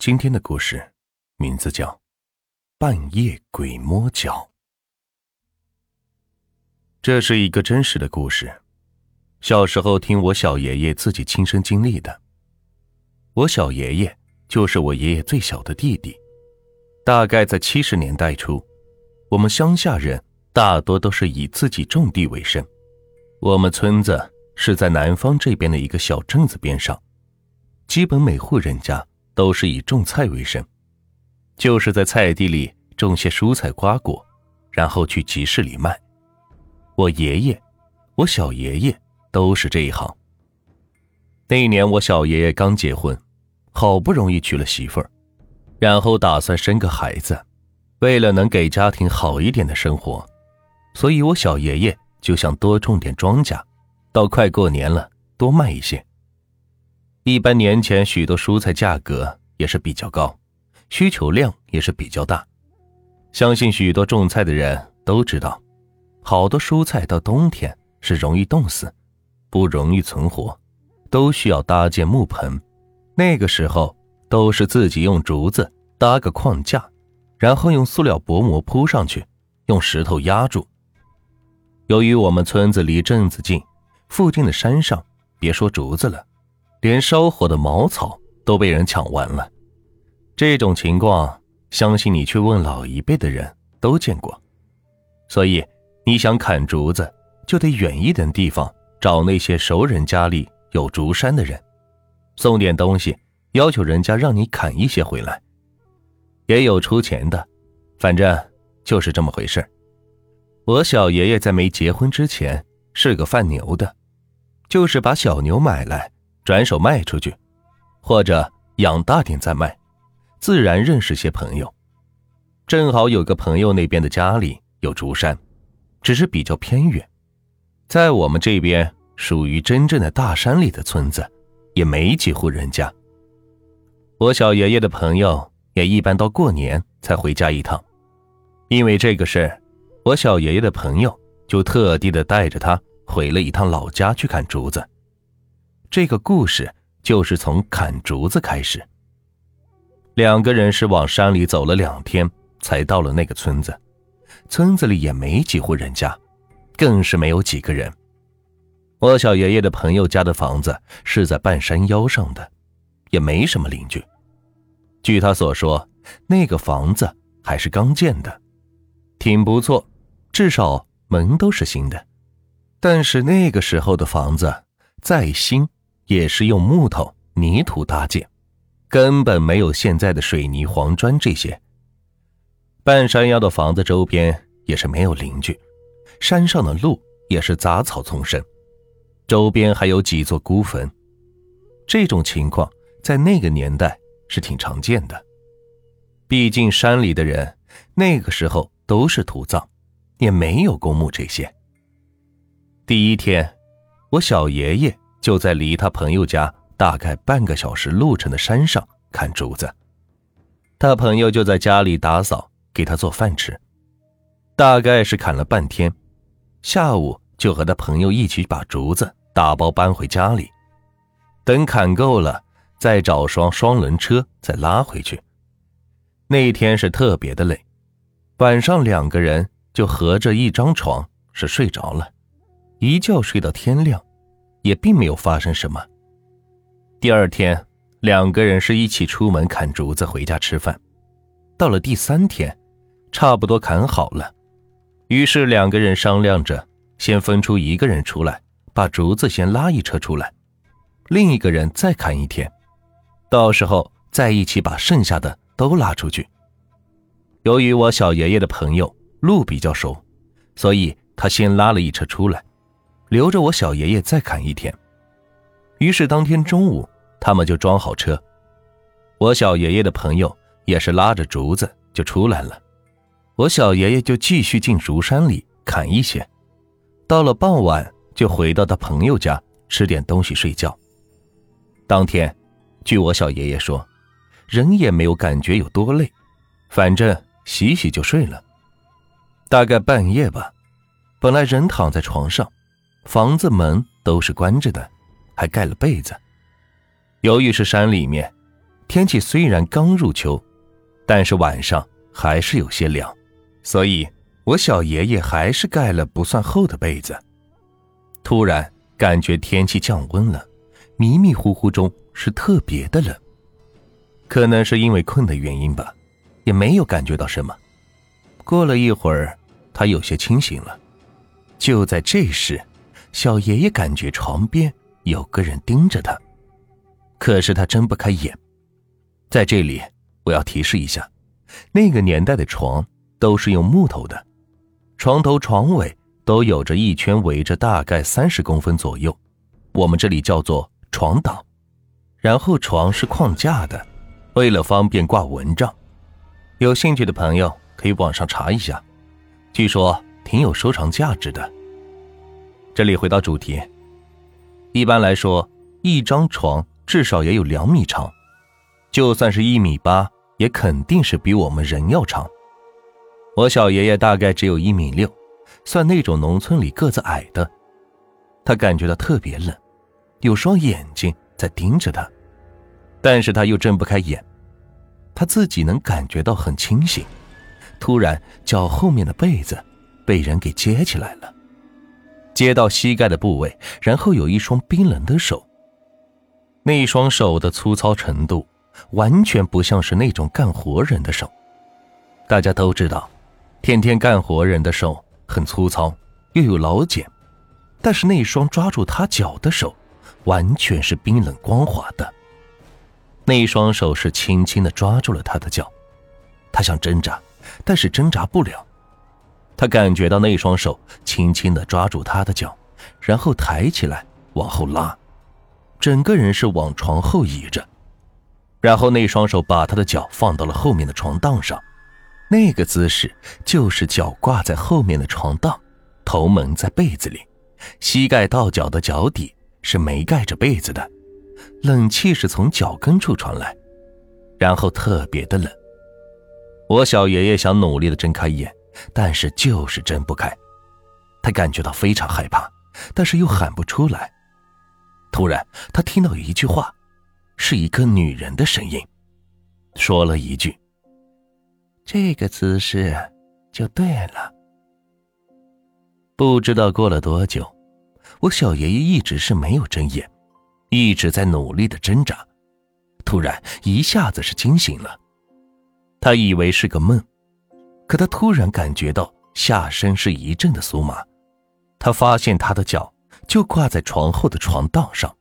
今天的故事名字叫《半夜鬼摸脚》。这是一个真实的故事，小时候听我小爷爷自己亲身经历的。我小爷爷就是我爷爷最小的弟弟。大概在七十年代初，我们乡下人大多都是以自己种地为生。我们村子是在南方这边的一个小镇子边上，基本每户人家。都是以种菜为生，就是在菜地里种些蔬菜瓜果，然后去集市里卖。我爷爷、我小爷爷都是这一行。那一年我小爷爷刚结婚，好不容易娶了媳妇儿，然后打算生个孩子，为了能给家庭好一点的生活，所以我小爷爷就想多种点庄稼，到快过年了多卖一些。一般年前，许多蔬菜价格也是比较高，需求量也是比较大。相信许多种菜的人都知道，好多蔬菜到冬天是容易冻死，不容易存活，都需要搭建木盆。那个时候都是自己用竹子搭个框架，然后用塑料薄膜铺上去，用石头压住。由于我们村子离镇子近，附近的山上别说竹子了。连烧火的茅草都被人抢完了，这种情况，相信你去问老一辈的人都见过。所以，你想砍竹子，就得远一点地方找那些熟人家里有竹山的人，送点东西，要求人家让你砍一些回来。也有出钱的，反正就是这么回事我小爷爷在没结婚之前是个贩牛的，就是把小牛买来。转手卖出去，或者养大点再卖，自然认识些朋友。正好有个朋友那边的家里有竹山，只是比较偏远，在我们这边属于真正的大山里的村子，也没几户人家。我小爷爷的朋友也一般到过年才回家一趟，因为这个事我小爷爷的朋友就特地的带着他回了一趟老家去砍竹子。这个故事就是从砍竹子开始。两个人是往山里走了两天，才到了那个村子。村子里也没几户人家，更是没有几个人。我小爷爷的朋友家的房子是在半山腰上的，也没什么邻居。据他所说，那个房子还是刚建的，挺不错，至少门都是新的。但是那个时候的房子再新。也是用木头、泥土搭建，根本没有现在的水泥、黄砖这些。半山腰的房子周边也是没有邻居，山上的路也是杂草丛生，周边还有几座孤坟。这种情况在那个年代是挺常见的，毕竟山里的人那个时候都是土葬，也没有公墓这些。第一天，我小爷爷。就在离他朋友家大概半个小时路程的山上砍竹子，他朋友就在家里打扫，给他做饭吃。大概是砍了半天，下午就和他朋友一起把竹子打包搬回家里，等砍够了，再找双双轮车再拉回去。那天是特别的累，晚上两个人就合着一张床是睡着了，一觉睡到天亮。也并没有发生什么。第二天，两个人是一起出门砍竹子，回家吃饭。到了第三天，差不多砍好了，于是两个人商量着，先分出一个人出来，把竹子先拉一车出来，另一个人再砍一天，到时候再一起把剩下的都拉出去。由于我小爷爷的朋友路比较熟，所以他先拉了一车出来。留着我小爷爷再砍一天，于是当天中午，他们就装好车，我小爷爷的朋友也是拉着竹子就出来了，我小爷爷就继续进竹山里砍一些，到了傍晚就回到他朋友家吃点东西睡觉。当天，据我小爷爷说，人也没有感觉有多累，反正洗洗就睡了。大概半夜吧，本来人躺在床上。房子门都是关着的，还盖了被子。由于是山里面，天气虽然刚入秋，但是晚上还是有些凉，所以我小爷爷还是盖了不算厚的被子。突然感觉天气降温了，迷迷糊糊中是特别的冷，可能是因为困的原因吧，也没有感觉到什么。过了一会儿，他有些清醒了。就在这时，小爷爷感觉床边有个人盯着他，可是他睁不开眼。在这里，我要提示一下，那个年代的床都是用木头的，床头、床尾都有着一圈围着，大概三十公分左右，我们这里叫做床挡。然后床是框架的，为了方便挂蚊帐。有兴趣的朋友可以网上查一下，据说挺有收藏价值的。这里回到主题，一般来说，一张床至少也有两米长。就算是一米八，也肯定是比我们人要长。我小爷爷大概只有一米六，算那种农村里个子矮的。他感觉到特别冷，有双眼睛在盯着他，但是他又睁不开眼。他自己能感觉到很清醒。突然，脚后面的被子被人给揭起来了，接到膝盖的部位，然后有一双冰冷的手。那一双手的粗糙程度。完全不像是那种干活人的手。大家都知道，天天干活人的手很粗糙，又有老茧。但是那双抓住他脚的手，完全是冰冷光滑的。那双手是轻轻的抓住了他的脚，他想挣扎，但是挣扎不了。他感觉到那双手轻轻的抓住他的脚，然后抬起来往后拉，整个人是往床后倚着。然后那双手把他的脚放到了后面的床档上，那个姿势就是脚挂在后面的床档，头蒙在被子里，膝盖到脚的脚底是没盖着被子的，冷气是从脚跟处传来，然后特别的冷。我小爷爷想努力的睁开眼，但是就是睁不开，他感觉到非常害怕，但是又喊不出来。突然，他听到一句话。是一个女人的声音，说了一句：“这个姿势就对了。”不知道过了多久，我小爷爷一直是没有睁眼，一直在努力的挣扎。突然一下子是惊醒了，他以为是个梦，可他突然感觉到下身是一阵的酥麻。他发现他的脚就挂在床后的床档上。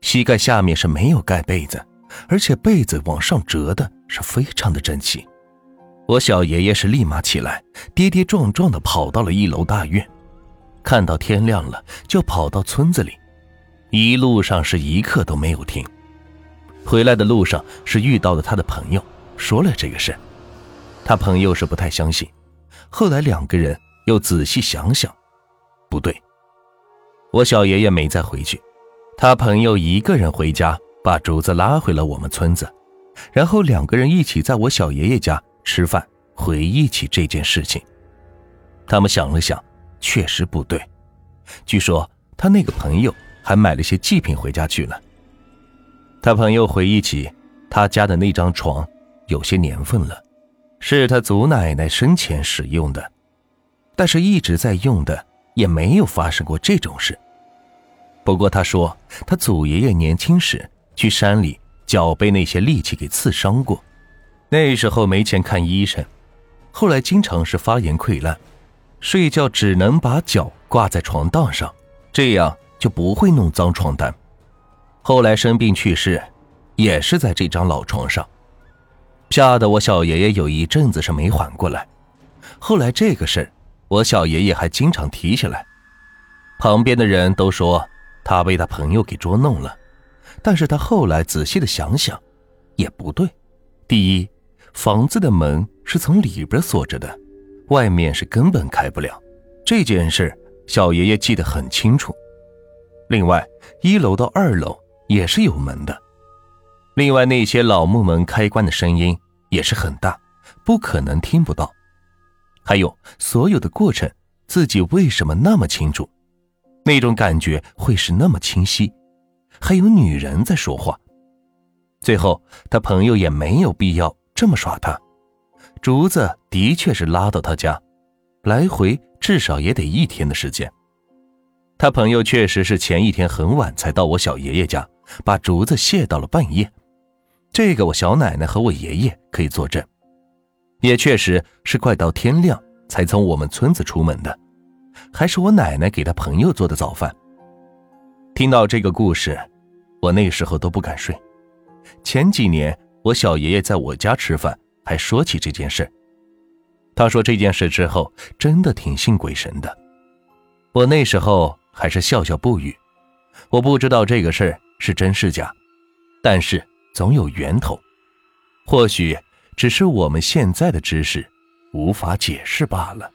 膝盖下面是没有盖被子，而且被子往上折的是非常的整齐。我小爷爷是立马起来，跌跌撞撞的跑到了一楼大院，看到天亮了就跑到村子里，一路上是一刻都没有停。回来的路上是遇到了他的朋友，说了这个事，他朋友是不太相信。后来两个人又仔细想想，不对，我小爷爷没再回去。他朋友一个人回家，把竹子拉回了我们村子，然后两个人一起在我小爷爷家吃饭，回忆起这件事情。他们想了想，确实不对。据说他那个朋友还买了些祭品回家去了。他朋友回忆起他家的那张床，有些年份了，是他祖奶奶生前使用的，但是一直在用的，也没有发生过这种事。不过他说，他祖爷爷年轻时去山里，脚被那些利器给刺伤过，那时候没钱看医生，后来经常是发炎溃烂，睡觉只能把脚挂在床档上，这样就不会弄脏床单。后来生病去世，也是在这张老床上，吓得我小爷爷有一阵子是没缓过来。后来这个事我小爷爷还经常提起来，旁边的人都说。他被他朋友给捉弄了，但是他后来仔细的想想，也不对。第一，房子的门是从里边锁着的，外面是根本开不了。这件事小爷爷记得很清楚。另外，一楼到二楼也是有门的。另外，那些老木门开关的声音也是很大，不可能听不到。还有，所有的过程，自己为什么那么清楚？那种感觉会是那么清晰，还有女人在说话。最后他朋友也没有必要这么耍他。竹子的确是拉到他家，来回至少也得一天的时间。他朋友确实是前一天很晚才到我小爷爷家，把竹子卸到了半夜。这个我小奶奶和我爷爷可以作证，也确实是快到天亮才从我们村子出门的，还是我奶奶给他朋友做的早饭。听到这个故事，我那时候都不敢睡。前几年我小爷爷在我家吃饭，还说起这件事。他说这件事之后，真的挺信鬼神的。我那时候。还是笑笑不语，我不知道这个事儿是真是假，但是总有源头，或许只是我们现在的知识无法解释罢了。